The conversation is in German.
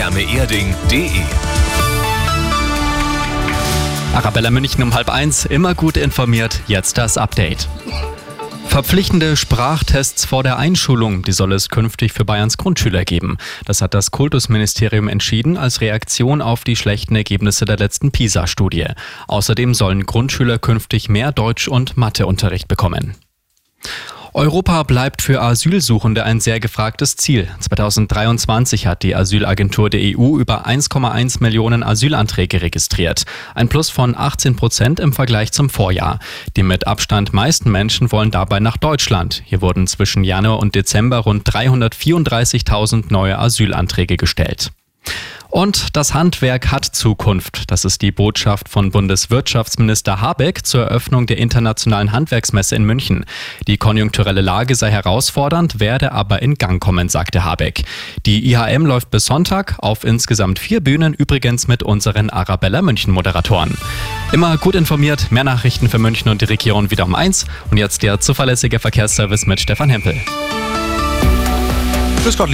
thermeerding.de Arabella München um halb eins, immer gut informiert, jetzt das Update. Verpflichtende Sprachtests vor der Einschulung, die soll es künftig für Bayerns Grundschüler geben. Das hat das Kultusministerium entschieden als Reaktion auf die schlechten Ergebnisse der letzten PISA-Studie. Außerdem sollen Grundschüler künftig mehr Deutsch- und Matheunterricht bekommen. Europa bleibt für Asylsuchende ein sehr gefragtes Ziel. 2023 hat die Asylagentur der EU über 1,1 Millionen Asylanträge registriert. Ein Plus von 18 Prozent im Vergleich zum Vorjahr. Die mit Abstand meisten Menschen wollen dabei nach Deutschland. Hier wurden zwischen Januar und Dezember rund 334.000 neue Asylanträge gestellt. Und das Handwerk hat Zukunft. Das ist die Botschaft von Bundeswirtschaftsminister Habeck zur Eröffnung der Internationalen Handwerksmesse in München. Die konjunkturelle Lage sei herausfordernd, werde aber in Gang kommen, sagte Habeck. Die IHM läuft bis Sonntag auf insgesamt vier Bühnen, übrigens mit unseren Arabella München Moderatoren. Immer gut informiert, mehr Nachrichten für München und die Region wieder um eins. Und jetzt der zuverlässige Verkehrsservice mit Stefan Hempel. Grüß Gott,